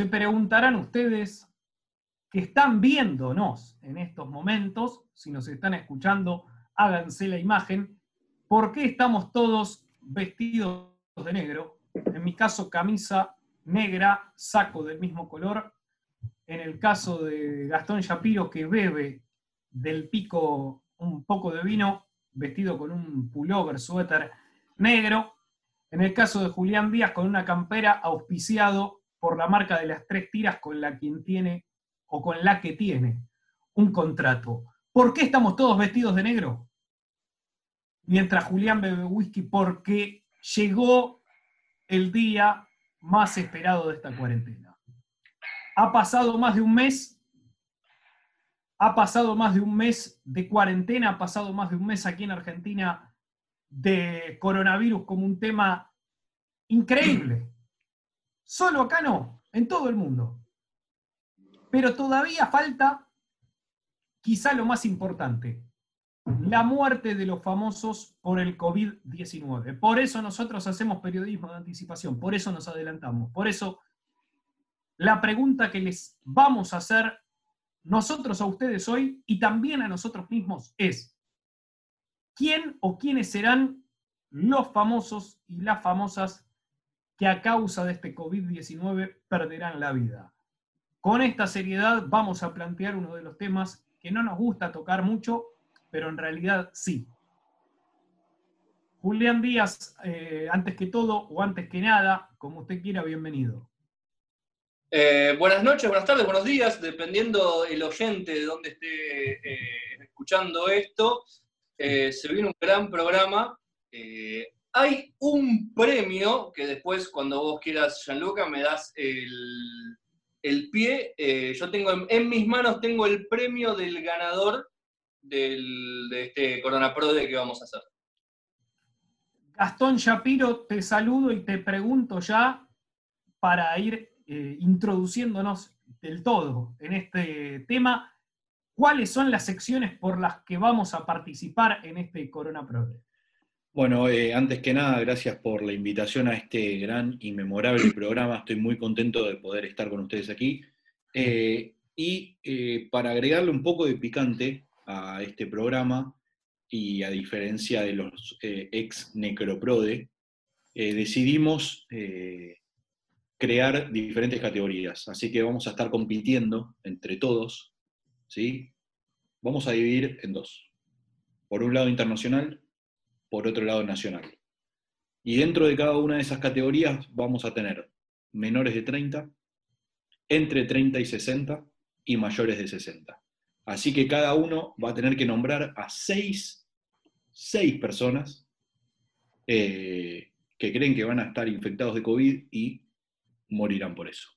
se preguntarán ustedes que están viéndonos en estos momentos, si nos están escuchando, háganse la imagen, ¿por qué estamos todos vestidos de negro? En mi caso, camisa negra, saco del mismo color. En el caso de Gastón Shapiro, que bebe del pico un poco de vino, vestido con un pullover, suéter negro. En el caso de Julián Díaz, con una campera auspiciado por la marca de las tres tiras con la quien tiene o con la que tiene un contrato. ¿Por qué estamos todos vestidos de negro? Mientras Julián bebe whisky, porque llegó el día más esperado de esta cuarentena. Ha pasado más de un mes, ha pasado más de un mes de cuarentena, ha pasado más de un mes aquí en Argentina de coronavirus como un tema increíble. Solo acá no, en todo el mundo. Pero todavía falta quizá lo más importante, la muerte de los famosos por el COVID-19. Por eso nosotros hacemos periodismo de anticipación, por eso nos adelantamos, por eso la pregunta que les vamos a hacer nosotros a ustedes hoy y también a nosotros mismos es, quién o quiénes serán los famosos y las famosas que a causa de este COVID-19 perderán la vida. Con esta seriedad vamos a plantear uno de los temas que no nos gusta tocar mucho, pero en realidad sí. Julián Díaz, eh, antes que todo o antes que nada, como usted quiera, bienvenido. Eh, buenas noches, buenas tardes, buenos días, dependiendo el oyente de dónde esté eh, escuchando esto. Se viene un gran programa. Eh, hay un premio que después, cuando vos quieras, Gianluca, me das el, pie. Eh, yo tengo en, mis manos tengo el premio del ganador del, de este Corona Pro de que vamos a hacer. Gastón Shapiro, te saludo y te pregunto ya para ir introduciéndonos del todo en este tema. ¿Cuáles son las secciones por las que vamos a participar en este Corona Pro? Bueno, eh, antes que nada, gracias por la invitación a este gran y memorable programa. Estoy muy contento de poder estar con ustedes aquí. Eh, y eh, para agregarle un poco de picante a este programa, y a diferencia de los ex Necroprode, decidimos crear diferentes categorías. Así que vamos a estar compitiendo entre todos ¿sí? Vamos a dividir en dos. Por un lado internacional, por otro lado nacional. Y dentro de cada una de esas categorías vamos a tener menores de 30, entre 30 y 60 y mayores de 60. Así que cada uno va a tener que nombrar a seis, seis personas eh, que creen que van a estar infectados de COVID y morirán por eso.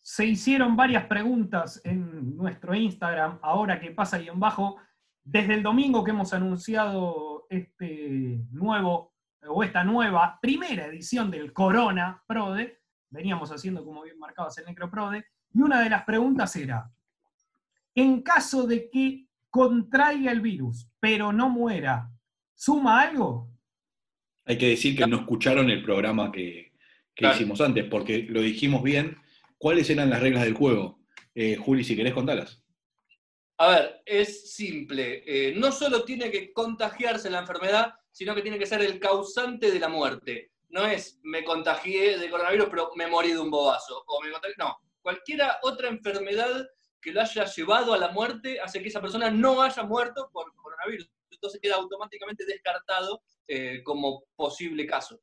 Se hicieron varias preguntas en nuestro Instagram, ahora que pasa en bajo, desde el domingo que hemos anunciado este nuevo, o esta nueva primera edición del Corona Prode, veníamos haciendo, como bien marcabas, el Necroprode, y una de las preguntas era, en caso de que contraiga el virus, pero no muera, ¿suma algo? Hay que decir que no escucharon el programa que, hicimos antes, porque lo dijimos bien, ¿Cuáles eran las reglas del juego? Eh, Juli, si querés contarlas. A ver, es simple. Eh, no solo tiene que contagiarse la enfermedad, sino que tiene que ser el causante de la muerte. No es me contagié de coronavirus, pero me morí de un bobazo. O me no, cualquiera otra enfermedad que lo haya llevado a la muerte hace que esa persona no haya muerto por coronavirus. Entonces queda automáticamente descartado eh, como posible caso.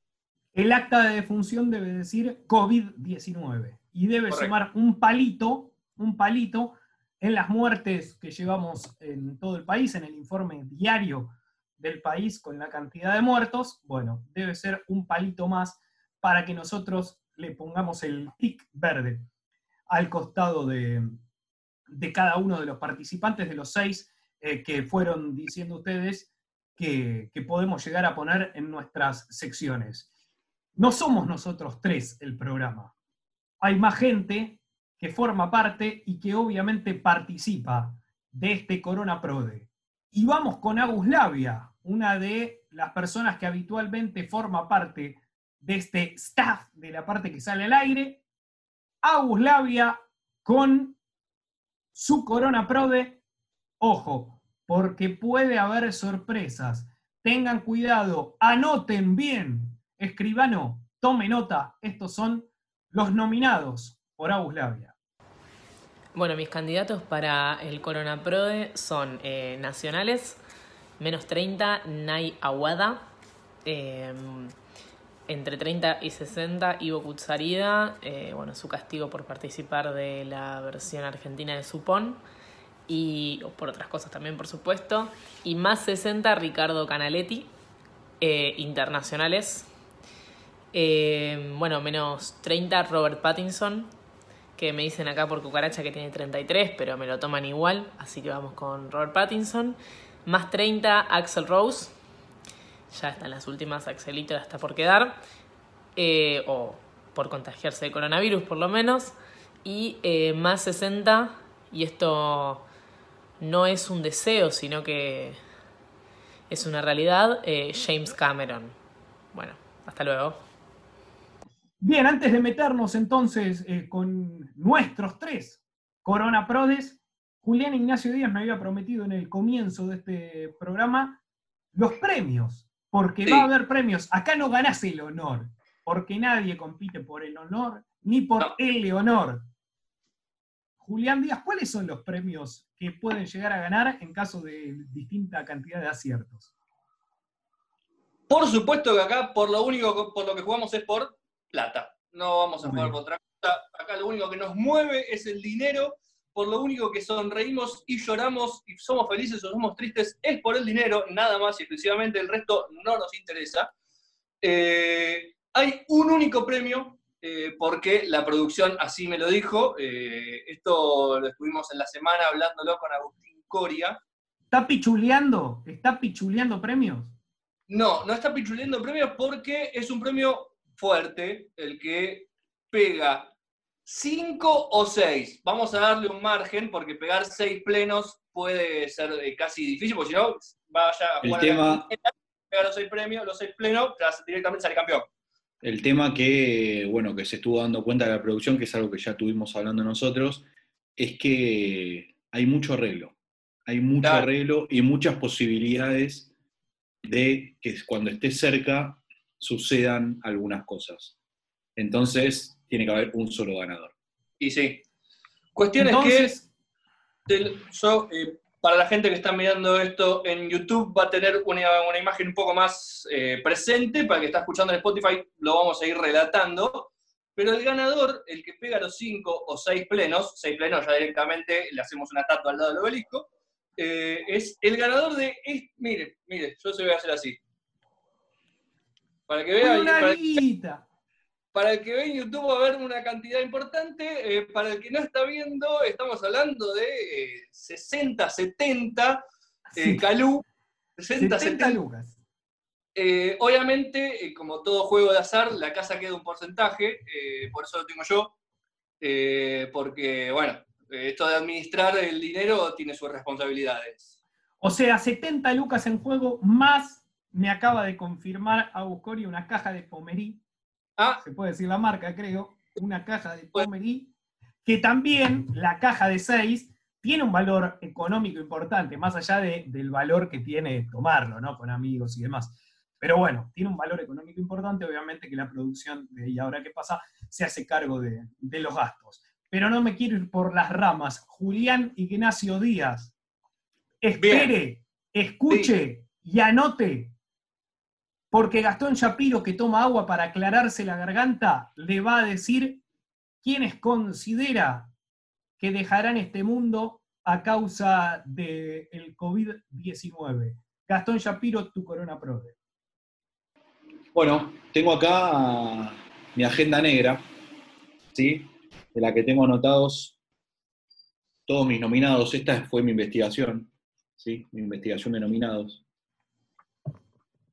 El acta de defunción debe decir COVID-19 y debe sumar un palito, un palito en las muertes que llevamos en todo el país, en el informe diario del país con la cantidad de muertos, bueno, debe ser un palito más para que nosotros le pongamos el tic verde. al costado de, de cada uno de los participantes, de los seis eh, que fueron diciendo ustedes que, que podemos llegar a poner en nuestras secciones. No somos nosotros tres el programa. Hay más gente que forma parte y que obviamente participa de este Corona Prode. Y vamos con Aguslavia, una de las personas que habitualmente forma parte de este staff de la parte que sale al aire. Aguslavia con su Corona Prode. Ojo, porque puede haber sorpresas. Tengan cuidado, anoten bien. Escribano, tome nota. Estos son los nominados por Aguslavia. Bueno, mis candidatos para el Corona Prode son eh, nacionales, menos 30, Nay Aguada, eh, entre 30 y 60, Ivo Kutsarida, eh, bueno, su castigo por participar de la versión argentina de Supón, y por otras cosas también, por supuesto, y más 60, Ricardo Canaletti, internacionales, bueno, menos 30, Robert Pattinson, que me dicen acá por cucaracha que tiene 33, pero me lo toman igual, así que vamos con Robert Pattinson. Más 30, Axel Rose. Ya están las últimas, Axelito ya está por quedar. Eh, o por contagiarse de coronavirus por lo menos. Y eh, más 60, y esto no es un deseo, sino que es una realidad, eh, James Cameron. Bueno, hasta luego. Bien, antes de meternos entonces eh, con nuestros tres Corona Prodes, Julián Ignacio Díaz me había prometido en el comienzo de este programa los premios, porque va a haber premios. Acá no ganás el honor, porque nadie compite por el honor ni por el honor. Julián Díaz, ¿cuáles son los premios que pueden llegar a ganar en caso de distinta cantidad de aciertos? Por supuesto que acá por lo único por lo que jugamos es por plata. No vamos a jugar por otra cosa. Acá lo único que nos mueve es el dinero. Por lo único que sonreímos y lloramos y somos felices o somos tristes es por el dinero, nada más y exclusivamente. El resto no nos interesa. Eh, hay un único premio eh, porque la producción así me lo dijo. Eh, esto lo estuvimos en la semana hablándolo con Agustín Coria. ¿Está pichuleando? ¿Está pichuleando premios? No, no está pichuleando premios porque es un premio fuerte el que pega 5 o 6. Vamos a darle un margen porque pegar 6 plenos puede ser eh, casi difícil, porque si no, vaya a jugar el tema, pegar los 6 premios, los 6 plenos, directamente sale campeón. El tema que, bueno, que se estuvo dando cuenta de la producción, que es algo que ya tuvimos hablando nosotros, es que hay mucho arreglo. Hay mucho arreglo y muchas posibilidades de que cuando esté cerca sucedan algunas cosas. Entonces, tiene que haber un solo ganador. Y sí. Cuestión es que yo, eh, para la gente que está mirando esto en YouTube, va a tener una, imagen un poco más eh, presente. Para el que está escuchando en Spotify, lo vamos a ir relatando. Pero el ganador, el que pega los cinco o seis plenos, seis plenos ya directamente le hacemos una estatua al lado del obelisco, eh, es el ganador de. mire, mire, yo se voy a hacer así. Para que vean. Para, el que ve en YouTube va a haber una cantidad importante. Eh, para el que no está viendo, estamos hablando de 60, 70 eh, Calú. 60, 70, lucas. Eh, obviamente, como todo juego de azar, la casa queda un porcentaje, por eso lo tengo yo, porque, bueno, esto de administrar el dinero tiene sus responsabilidades. O sea, 70 lucas en juego más me acaba de confirmar a Buscori una caja de Pomerí. Ah. Se puede decir la marca, creo. Una caja de Pomerí. Que también la caja de 6 tiene un valor económico importante, más allá del valor que tiene tomarlo, ¿no? Con amigos y demás. Pero bueno, tiene un valor económico importante, obviamente que la producción de ¿Y ahora qué pasa? se hace cargo de, de los gastos. Pero no me quiero ir por las ramas. Julián Ignacio Díaz, espere, escuche y anote porque Gastón Shapiro, que toma agua para aclararse la garganta, le va a decir quiénes considera que dejarán este mundo a causa del COVID-19. Gastón Shapiro, tu Corona Prode. Bueno, tengo acá mi agenda negra, ¿sí? de la que tengo anotados todos mis nominados. Esta fue mi investigación, ¿sí? mi investigación de nominados.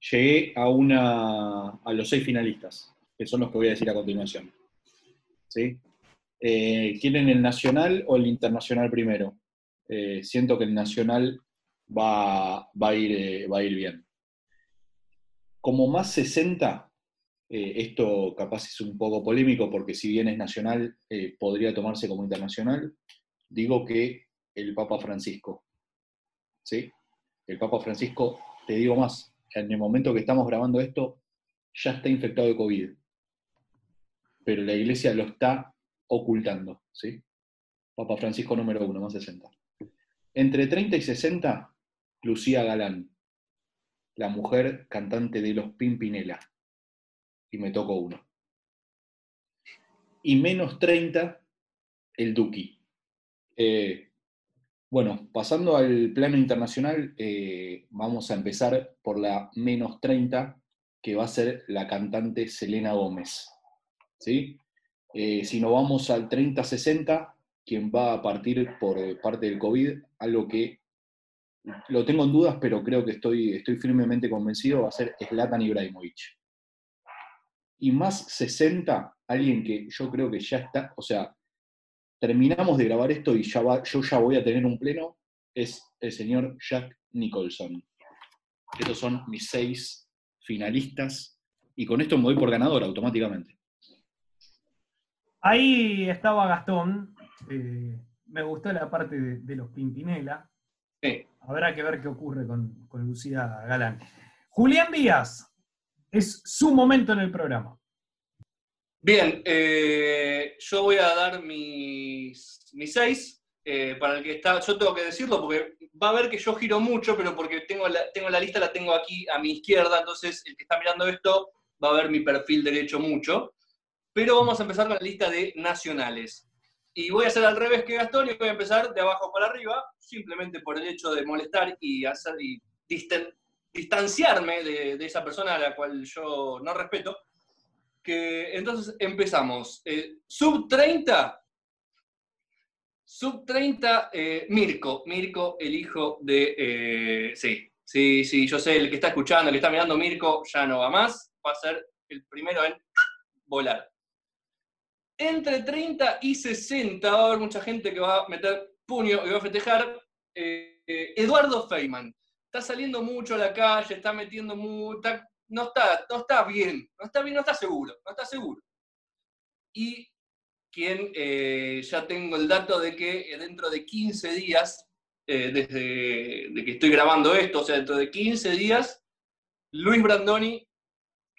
Llegué a, una, a los seis finalistas, que son los que voy a decir a continuación. ¿sí? Eh, ¿Quieren el nacional o el internacional primero? Eh, siento que el nacional va, va, a ir, eh, va ir bien. Como más 60, esto capaz es un poco polémico porque si bien es nacional, podría tomarse como internacional, digo que el Papa Francisco. ¿Sí? El Papa Francisco, te digo más, en el momento que estamos grabando esto, ya está infectado de COVID. Pero la iglesia lo está ocultando, ¿sí? Papa Francisco número uno, más 60. Entre 30 y 60, Lucía Galán, la mujer cantante de los Pimpinela. Y me tocó uno. Y menos 30, el Duki. Eh, bueno, pasando al plano internacional, eh, vamos a empezar por la menos 30, que va a ser la cantante Selena Gómez. ¿sí? Eh, si nos vamos al 30-60, quien va a partir por parte del COVID, algo que lo tengo en dudas, pero creo que estoy, estoy firmemente convencido, va a ser Zlatan Ibrahimovic. Y más 60, alguien que yo creo que ya está, o sea, terminamos de grabar esto y ya va, yo ya voy a tener un pleno, es el señor Jack Nicholson. Estos son mis seis finalistas y con esto me voy por ganador automáticamente. Ahí estaba Gastón, eh, me gustó la parte de, los Pimpinela. Habrá que ver qué ocurre con, con Lucía Galán. Julián Díaz, es su momento en el programa. Bien, eh, yo voy a dar mis, mis seis. Eh, para el que está, yo tengo que decirlo porque va a ver que yo giro mucho, pero porque tengo la, tengo la lista, la tengo aquí a mi izquierda, entonces el que está mirando esto va a ver mi perfil derecho mucho. Pero vamos a empezar con la lista de nacionales. Y voy a hacer al revés que Gastón y voy a empezar de abajo para arriba, simplemente por el hecho de molestar y, hacer, y distanciarme de, de esa persona a la cual yo no respeto entonces empezamos. Eh, sub 30. Sub 30, eh, Mirko. Mirko, el hijo de. Eh, sí, sí, sí, yo sé, el que está escuchando, el que está mirando Mirko, ya no va más. Va a ser el primero en volar. Entre 30 y 60 va a haber mucha gente que va a meter puño y va a festejar. Eduardo Feynman. Está saliendo mucho a la calle, está metiendo mucho, no está, no está bien, no está bien, no está seguro, no está seguro. Y quien eh, ya tengo el dato de que dentro de 15 días, eh, desde que estoy grabando esto, o sea, dentro de 15 días, Luis Brandoni,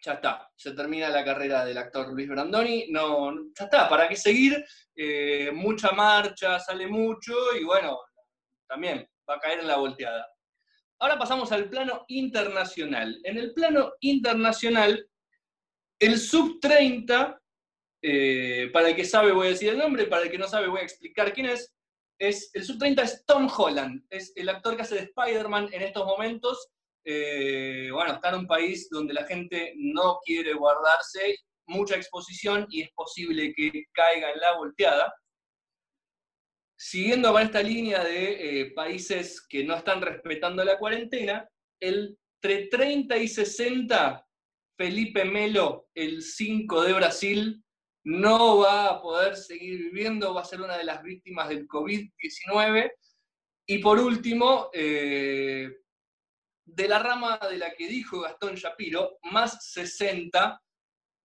ya está, se termina la carrera del actor Luis Brandoni, no, ya está, ¿para qué seguir? Eh, mucha marcha, sale mucho y bueno, también va a caer en la volteada. Ahora pasamos al plano internacional. En el plano internacional, el sub 30, eh, para el que sabe voy a decir el nombre, para el que no sabe voy a explicar quién es, es el sub 30 es Tom Holland, es el actor que hace de Spider-Man en estos momentos. Eh, bueno, está en un país donde la gente no quiere guardarse mucha exposición y es posible que caiga en la volteada. Siguiendo con esta línea de eh, países que no están respetando la cuarentena, entre 30 y 60, Felipe Melo, el 5 de Brasil, no va a poder seguir viviendo, va a ser una de las víctimas del COVID-19. Y por último, eh, de la rama de la que dijo Gastón Shapiro, más 60,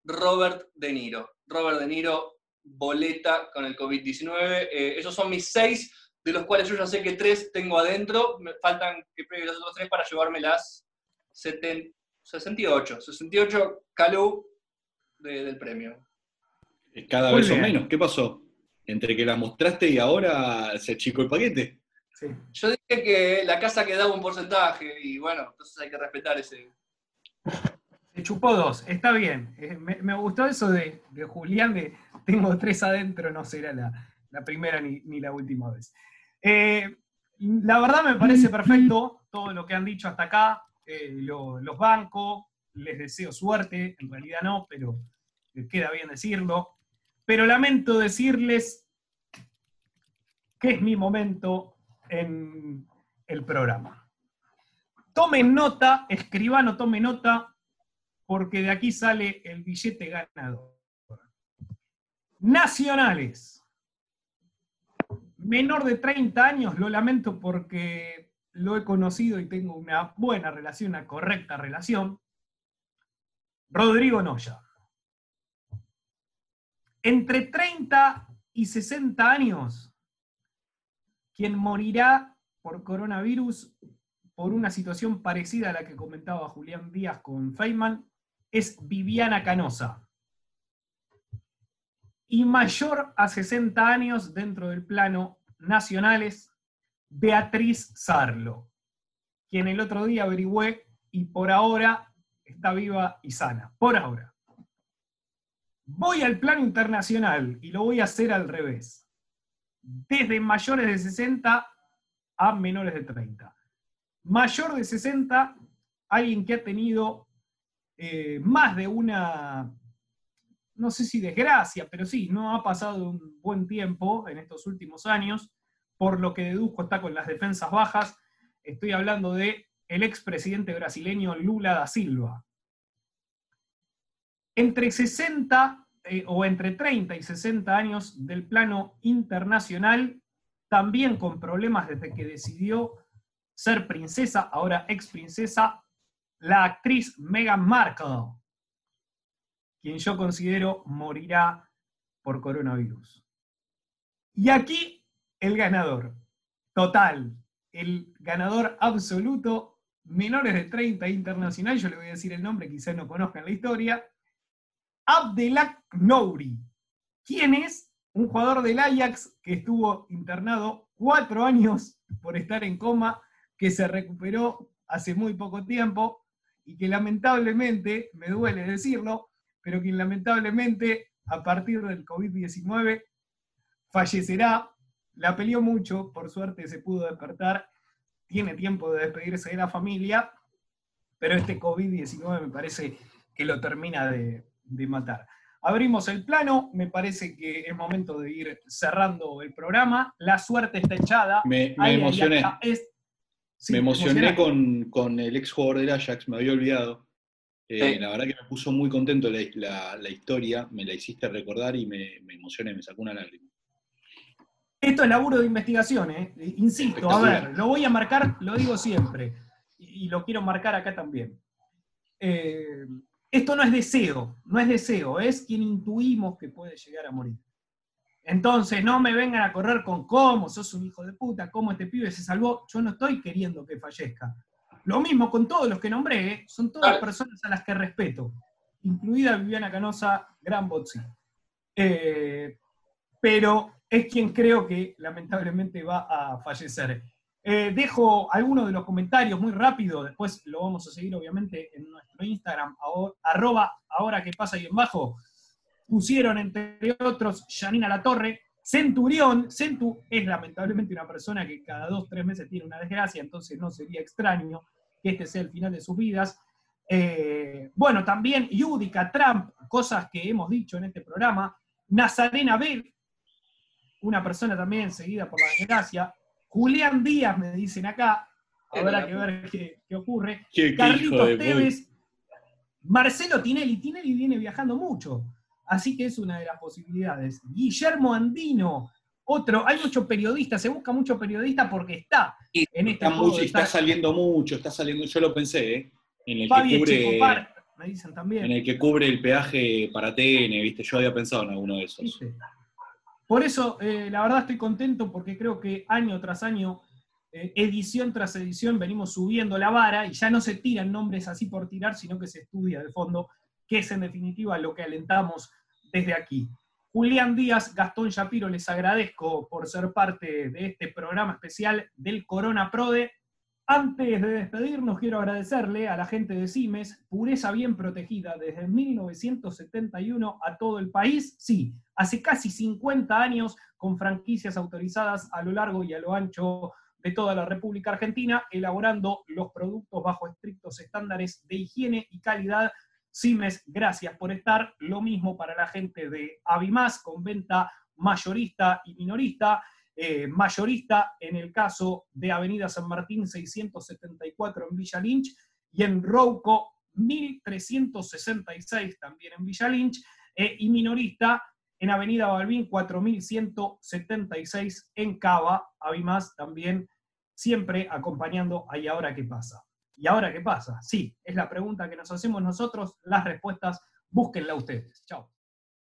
Robert De Niro. Robert De Niro boleta con el COVID-19. Eh, esos son mis seis, de los cuales yo ya sé que tres tengo adentro. Me faltan que pruebe los otros tres para llevarme las 68. 68 Calú del premio. Cada vez son menos. ¿Qué pasó? Entre que las mostraste y ahora se achicó el paquete. Yo dije que la casa quedaba un porcentaje y bueno, entonces hay que respetar ese. Se chupó dos, está bien. Eh, me, gustó eso de, de Julián de tengo tres adentro, no será la, primera ni, la última vez. Eh, la verdad me parece perfecto todo lo que han dicho hasta acá, eh, los bancos, les deseo suerte, en realidad no, pero queda bien decirlo. pero lamento decirles que es mi momento en el programa. Tomen nota, escribano, tome nota, porque de aquí sale el billete ganador. Nacionales. Menor de 30 años, lo lamento porque lo he conocido y tengo una buena relación, una correcta relación. Rodrigo Noya. Entre 30 y 60 años, quien morirá por coronavirus por una situación parecida a la que comentaba Julián Díaz con Feynman es Viviana Canosa y mayor a 60 años dentro del plano nacionales, Beatriz Sarlo, quien el otro día averigüé y por ahora está viva y sana. Por ahora. Voy al plano internacional y lo voy a hacer al revés. Desde mayores de 60 a menores de 30. Mayor de 60, alguien que ha tenido eh, más de una no sé si desgracia, pero sí, no ha pasado un buen tiempo en estos últimos años, por lo que deduzco está con las defensas bajas. Estoy hablando de el expresidente brasileño Lula da Silva. Entre 60 eh, o entre 30 y 60 años del plano internacional, también con problemas desde que decidió ser princesa, ahora ex princesa, la actriz Meghan Markle quien yo considero morirá por coronavirus. Y aquí el ganador, total, el ganador absoluto, menores de 30 internacional, yo le voy a decir el nombre, quizás no conozcan la historia, Abdelak Nouri, quien es un jugador del Ajax que estuvo internado cuatro años por estar en coma, que se recuperó hace muy poco tiempo y que lamentablemente, me duele decirlo, pero quien lamentablemente a partir del COVID-19 fallecerá. La peleó mucho, por suerte se pudo despertar, tiene tiempo de despedirse de la familia, pero este COVID-19 me parece que lo termina de, matar. Abrimos el plano, me parece que es momento de ir cerrando el programa. La suerte está echada. Me, emocioné. me emocioné con, con, el ex jugador del Ajax, me había olvidado. Eh, la verdad que me puso muy contento la, historia, me la hiciste recordar y me, me, emocioné, me sacó una lágrima. Esto es laburo de investigación, ¿eh? insisto, a ver, lo voy a marcar, lo digo siempre, y, lo quiero marcar acá también. Eh, esto no es deseo, no es deseo, es quien intuimos que puede llegar a morir. Entonces, no me vengan a correr con cómo, sos un hijo de puta, cómo este pibe se salvó. Yo no estoy queriendo que fallezca. Lo mismo con todos los que nombré, ¿eh? son todas personas a las que respeto, incluida Viviana Canosa, gran botsi. Eh, pero es quien creo que lamentablemente va a fallecer. Eh, dejo algunos de los comentarios muy rápido, después lo vamos a seguir obviamente en nuestro Instagram, arroba ahora que pasa ahí en bajo. Pusieron entre otros Janina Latorre, Centurión, Centu es lamentablemente una persona que cada dos, tres meses tiene una desgracia, entonces no sería extraño que este sea el final de sus vidas. Eh, bueno, también Yudica, Trump, cosas que hemos dicho en este programa. Nazarena Bell, una persona también seguida por la desgracia. Julián Díaz, me dicen acá, habrá que ver qué, ocurre. Carlitos Tevez, Marcelo Tinelli, Tinelli viene viajando mucho. Así que es una de las posibilidades. Guillermo Andino, otro, hay muchos periodistas, se busca mucho periodista porque está en este está, está saliendo mucho, está saliendo, yo lo pensé, ¿eh? en el que cubre, me dicen también. En el que cubre el peaje para TN, viste, yo había pensado en alguno de esos. Por eso, eh, la verdad estoy contento porque creo que año tras año, eh, edición tras edición, venimos subiendo la vara y ya no se tiran nombres así por tirar, sino que se estudia de fondo, que es en definitiva lo que alentamos desde aquí. Julián Díaz, Gastón Shapiro, les agradezco por ser parte de este programa especial del Corona Prode. Antes de despedirnos, quiero agradecerle a la gente de CIMES, pureza bien protegida desde 1971 a todo el país. Sí, hace casi 50 años con franquicias autorizadas a lo largo y a lo ancho de toda la República Argentina, elaborando los productos bajo estrictos estándares de higiene y calidad Simes, gracias por estar. Lo mismo para la gente de Avimás, con venta mayorista y minorista. Eh, mayorista en el caso de Avenida San Martín 674 en Villa Lynch y en Rouco 1366 también en Villa Lynch eh, y minorista en Avenida Balbín 4176 en Cava, Avimás también siempre acompañando a ¿Y ahora qué pasa? ¿Y ahora qué pasa? Sí, es la pregunta que nos hacemos nosotros, las respuestas búsquenla ustedes. Chao.